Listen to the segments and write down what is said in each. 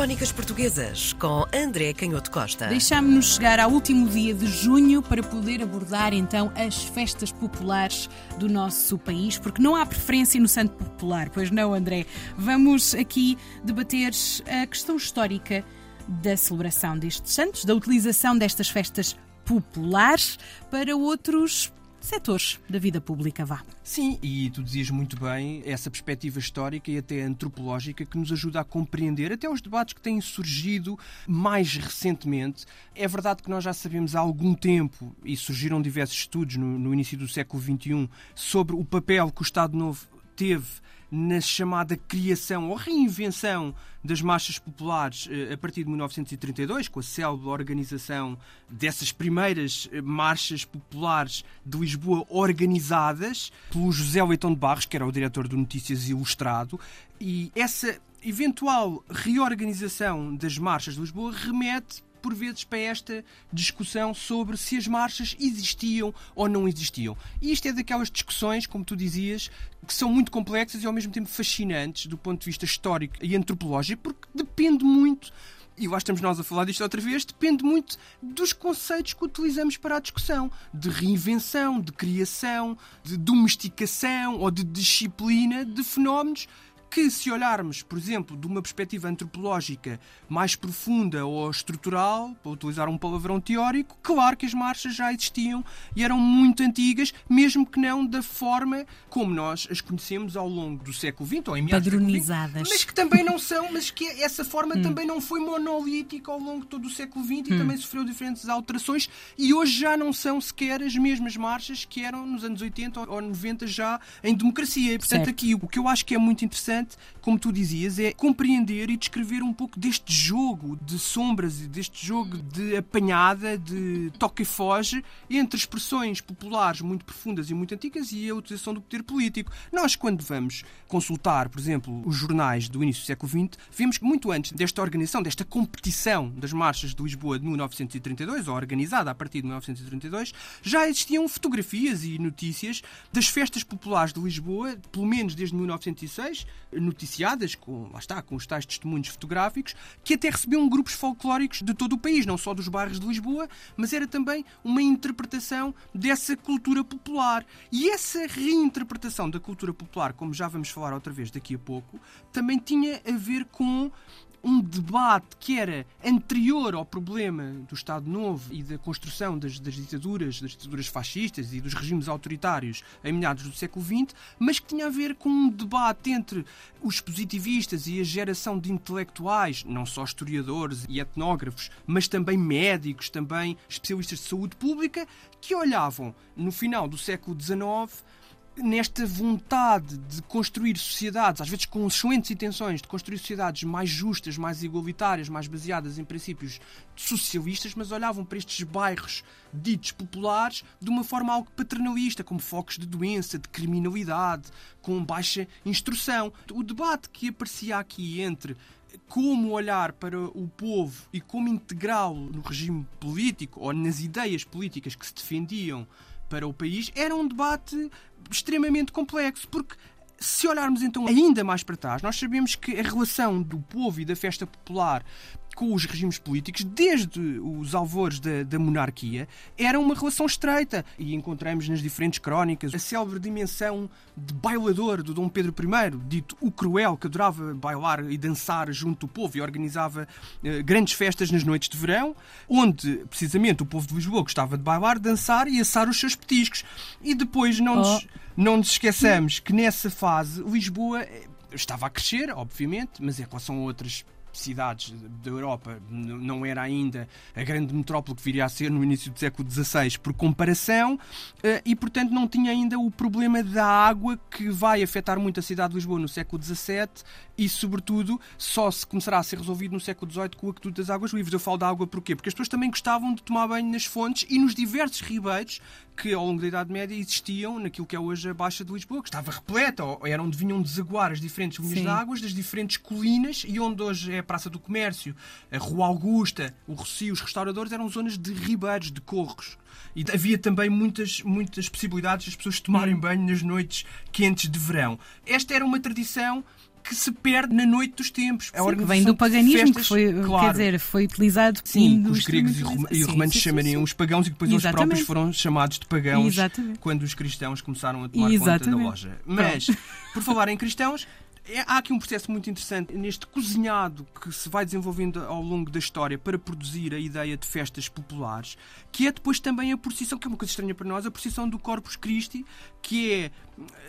Crónicas Portuguesas com André Canhoto Costa. Deixámos-nos chegar ao último dia de junho para poder abordar então as festas populares do nosso país, porque não há preferência no Santo Popular, pois não, André? Vamos aqui debater a questão histórica da celebração destes santos, da utilização destas festas populares para outros setores da vida pública, vá. Sim, e tu dizias muito bem essa perspectiva histórica e até antropológica que nos ajuda a compreender até os debates que têm surgido mais recentemente. É verdade que nós já sabemos há algum tempo, e surgiram diversos estudos no, no início do século XXI, sobre o papel que o Estado Novo teve na chamada criação ou reinvenção das marchas populares eh, a partir de 1932, com a célebre organização dessas primeiras eh, marchas populares de Lisboa organizadas pelo José Leitão de Barros, que era o diretor do Notícias Ilustrado, e essa eventual reorganização das marchas de Lisboa remete por vezes para esta discussão sobre se as marchas existiam ou não existiam. E isto é daquelas discussões, como tu dizias, que são muito complexas e ao mesmo tempo fascinantes do ponto de vista histórico e antropológico, porque depende muito e lá estamos nós a falar disto outra vez, depende muito dos conceitos que utilizamos para a discussão. De reinvenção, de criação, de domesticação ou de disciplina de fenómenos que, se olharmos, por exemplo, de uma perspectiva antropológica mais profunda ou estrutural, para utilizar um palavrão teórico, claro que as marchas já existiam e eram muito antigas, mesmo que não da forma como nós as conhecemos ao longo do século XX ou em Padronizadas. XX, mas que também não são, mas que essa forma hum. também não foi monolítica ao longo de todo o século XX e hum. também sofreu diferentes alterações e hoje já não são sequer as mesmas marchas que eram nos anos 80 ou 90 já em democracia. E, portanto, certo. aqui o que eu acho que é muito interessante importante, como tu dizias, é compreender e descrever um pouco deste jogo de sombras e deste jogo de apanhada, de toque e foge entre expressões populares muito profundas e muito antigas e a utilização do poder político. Nós, quando vamos consultar, por exemplo, os jornais do início do século XX, vemos que muito antes desta organização, desta competição das marchas de Lisboa de 1932, ou organizada a partir de 1932, já existiam fotografias e notícias das festas populares de Lisboa, pelo menos desde 1906, noticiadas, com, lá está, com os tais testemunhos fotográficos, que até recebiam grupos folclóricos de todo o país, não só dos bairros de Lisboa, mas era também uma interpretação dessa cultura popular. E essa reinterpretação da cultura popular, como já vamos falar outra vez daqui a pouco, também tinha a ver com um debate que era anterior ao problema do Estado Novo e da construção das, das, ditaduras, das ditaduras fascistas e dos regimes autoritários em meados do século XX, mas que tinha a ver com um debate entre os positivistas e a geração de intelectuais, não só historiadores e etnógrafos, mas também médicos, também especialistas de saúde pública, que olhavam no final do século XIX nesta vontade de construir sociedades, às vezes com excelentes intenções, de construir sociedades mais justas, mais igualitárias, mais baseadas em princípios socialistas, mas olhavam para estes bairros ditos populares de uma forma algo paternalista, como focos de doença, de criminalidade, com baixa instrução. O debate que aparecia aqui entre como olhar para o povo e como integrá-lo no regime político ou nas ideias políticas que se defendiam para o país era um debate extremamente complexo, porque se olharmos então ainda mais para trás, nós sabemos que a relação do povo e da festa popular com os regimes políticos, desde os alvores da, da, monarquia, era uma relação estreita. E encontramos nas diferentes crónicas a célebre dimensão de bailador do Dom Pedro I, dito o cruel, que adorava bailar e dançar junto ao povo e organizava eh, grandes festas nas noites de verão, onde precisamente o povo de Lisboa gostava de bailar, dançar e assar os seus petiscos. E depois não nos, oh. não nos esqueçamos que nessa fase Lisboa eh, estava a crescer, obviamente, mas em relação a outras cidades da Europa não era ainda a grande metrópole que viria a ser no início do século XVI por comparação eh, e, portanto, não tinha ainda o problema da água que vai afetar muito a cidade de Lisboa no século XVII e, sobretudo, só se começará a ser resolvido no século XVIII com o Aqueduto das Águas Livres. Eu falo da água porquê? Porque as pessoas também gostavam de tomar banho nas fontes e nos diversos ribeiros que, ao longo da Idade Média, existiam naquilo que é hoje a Baixa de Lisboa, que estava repleta, ou era onde vinham desaguar as diferentes linhas de águas das diferentes colinas e onde hoje é a Praça do Comércio, a Rua Augusta, o Rocio, os restauradores, eram zonas de ribeiros, de corros. E havia também muitas, muitas possibilidades das pessoas tomarem banho nas noites quentes de verão. Esta era uma tradição que se perde na noite dos tempos. A Sim, que vem do paganismo, festas, que foi, claro. quer dizer, foi utilizado Sim, os gregos e, rom e romanos sim, chamariam os pagãos e depois Exatamente. eles próprios foram chamados de pagãos Exatamente. quando os cristãos começaram a tomar Exatamente. conta da loja. Mas, por falar em cristãos, é, há aqui um processo muito interessante neste cozinhado que se vai desenvolvendo ao longo da história para produzir a ideia de festas populares, que é depois também a procissão, que é uma coisa estranha para nós, a procissão do Corpus Christi, que é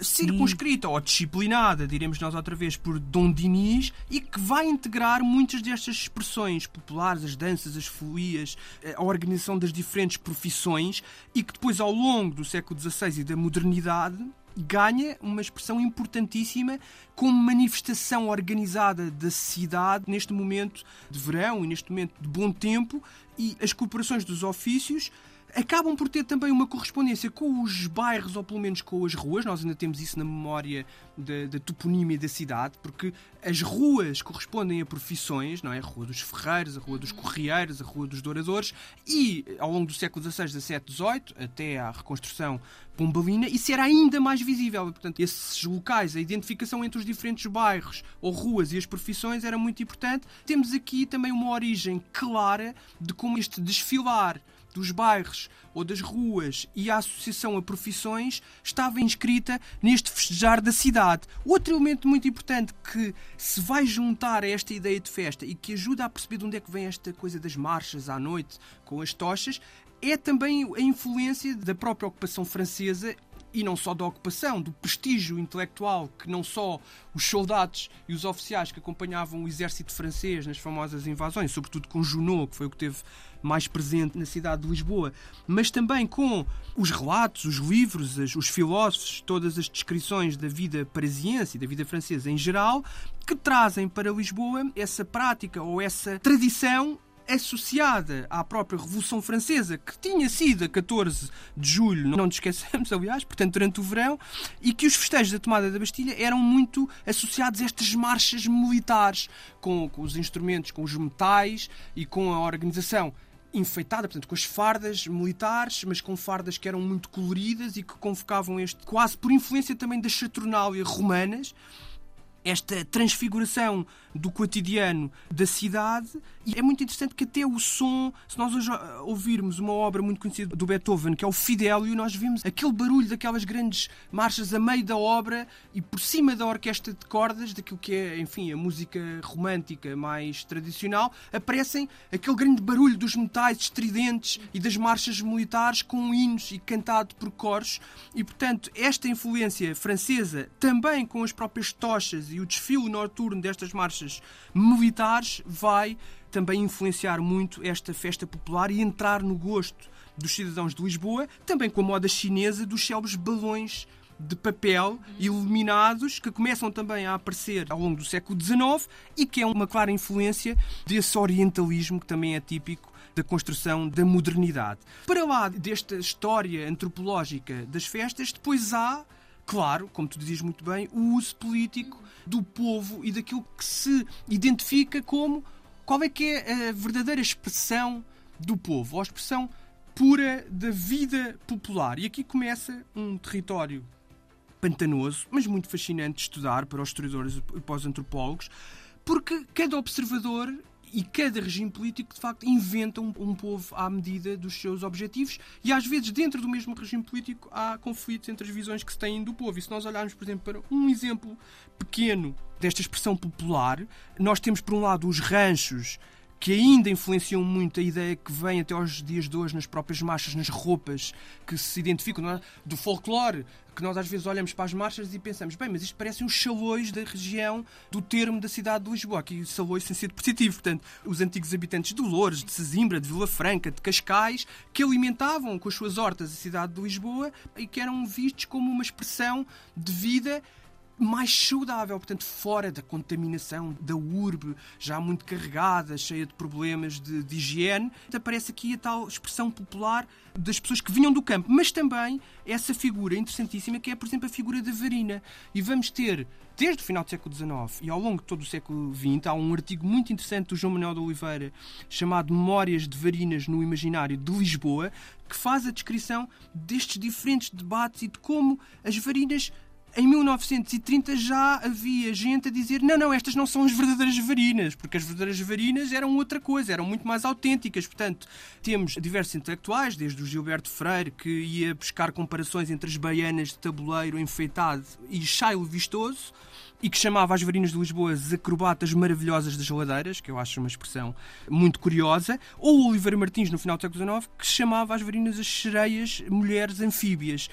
circunscrita ou disciplinada, diremos nós outra vez, por Dom Dinis e que vai integrar muitas destas expressões populares, as danças, as folias, a organização das diferentes profissões e que depois, ao longo do século XVI e da modernidade, ganha uma expressão importantíssima como manifestação organizada da cidade neste momento de verão e neste momento de bom tempo e as cooperações dos ofícios acabam por ter também uma correspondência com os bairros, ou pelo menos com as ruas. Nós ainda temos isso na memória da, da toponímia da cidade, porque as ruas correspondem a profissões, não é? A Rua dos Ferreiros, a Rua dos Correieiros, a Rua dos Douradores, e ao longo do século XVI, XVII, XVIII, até à reconstrução pombalina, isso era ainda mais visível. Portanto, esses locais, a identificação entre os diferentes bairros ou ruas e as profissões era muito importante. Temos aqui também uma origem clara de como este desfilar dos bairros ou das ruas e a associação a profissões estava inscrita neste festejar da cidade. Outro elemento muito importante que se vai juntar a esta ideia de festa e que ajuda a perceber de onde é que vem esta coisa das marchas à noite com as tochas é também a influência da própria ocupação francesa e não só da ocupação, do prestígio intelectual que não só os soldados e os oficiais que acompanhavam o exército francês nas famosas invasões, sobretudo com Junot, que foi o que teve mais presente na cidade de Lisboa, mas também com os relatos, os livros, os filósofos, todas as descrições da vida parisiense e da vida francesa em geral, que trazem para Lisboa essa prática ou essa tradição associada à própria Revolução Francesa, que tinha sido a 14 de julho, não nos esqueçamos, aliás, portanto, durante o verão, e que os festejos da tomada da Bastilha eram muito associados a estas marchas militares, com, com os instrumentos, com os metais e com a organização enfeitada, portanto, com as fardas militares, mas com fardas que eram muito coloridas e que convocavam este, quase por influência também das saturnálias romanas, esta transfiguração do cotidiano da cidade. E é muito interessante que até o som, se nós hoje ouvirmos uma obra muito conhecida do Beethoven, que é o Fidelio, nós vemos aquele barulho daquelas grandes marchas a meio da obra e por cima da orquestra de cordas, daquilo que é, enfim, a música romântica mais tradicional, aparecem aquele grande barulho dos metais estridentes e das marchas militares com hinos e cantado por coros. E, portanto, esta influência francesa, também com as próprias tochas e o desfile noturno destas marchas militares vai também influenciar muito esta festa popular e entrar no gosto dos cidadãos de Lisboa, também com a moda chinesa dos célebres balões de papel iluminados que começam também a aparecer ao longo do século XIX e que é uma clara influência desse orientalismo que também é típico da construção da modernidade. Para lá desta história antropológica das festas, depois há claro, como tu dizias muito bem, o uso político do povo e daquilo que se identifica como qual é que é a verdadeira expressão do povo, ou a expressão pura da vida popular. E aqui começa um território pantanoso, mas muito fascinante de estudar para os historiadores e para os antropólogos, porque cada observador e cada regime político, de facto, inventa um, um, povo à medida dos seus objetivos e, às vezes, dentro do mesmo regime político, há conflitos entre as visões que se têm do povo. E se nós olharmos, por exemplo, para um exemplo pequeno desta expressão popular, nós temos, por um lado, os ranchos que ainda influenciam muito a ideia que vem até aos dias de hoje nas próprias marchas, nas roupas que se identificam é? do folclore, que nós às vezes olhamos para as marchas e pensamos, bem, mas isto parecem os chalões da região do termo da cidade de Lisboa, aqui chalões sem ser positivo, portanto, os antigos habitantes de Loures, de Sesimbra, de Vila Franca, de Cascais, que alimentavam com as suas hortas a cidade de Lisboa e que eram vistos como uma expressão de vida mais saudável, portanto, fora da contaminação da urbe, já muito carregada, cheia de problemas de, de higiene. Aparece aqui a tal expressão popular das pessoas que vinham do campo, mas também essa figura interessantíssima que é, por exemplo, a figura da varina. E vamos ter, desde o final do século XIX e ao longo de todo o século XX, há um artigo muito interessante do João Manuel de Oliveira chamado Memórias de Varinas no Imaginário de Lisboa, que faz a descrição destes diferentes debates e de como as varinas em 1930 já havia gente a dizer não, não, estas não são as verdadeiras varinas, porque as verdadeiras varinas eram outra coisa, eram muito mais autênticas. Portanto, temos diversos intelectuais, desde o Gilberto Freire, que ia buscar comparações entre as baianas de tabuleiro enfeitado e chailo vistoso, e que chamava as varinas de Lisboa as acrobatas maravilhosas das ladeiras, que eu acho uma expressão muito curiosa, ou o Oliveira Martins, no final do século XIX, que chamava as varinas as sereias mulheres anfíbias.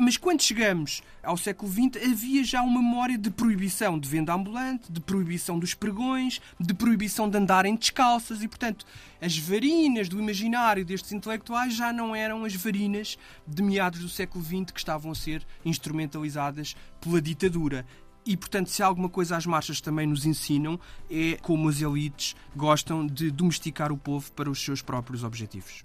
Mas quando chegamos ao século XX, havia já uma memória de proibição de venda ambulante, de proibição dos pregões, de proibição de andarem descalças e, portanto, as varinas do imaginário destes intelectuais já não eram as varinas de meados do século XX que estavam a ser instrumentalizadas pela ditadura. E, portanto, se alguma coisa as marchas também nos ensinam, é como as elites gostam de domesticar o povo para os seus próprios objetivos.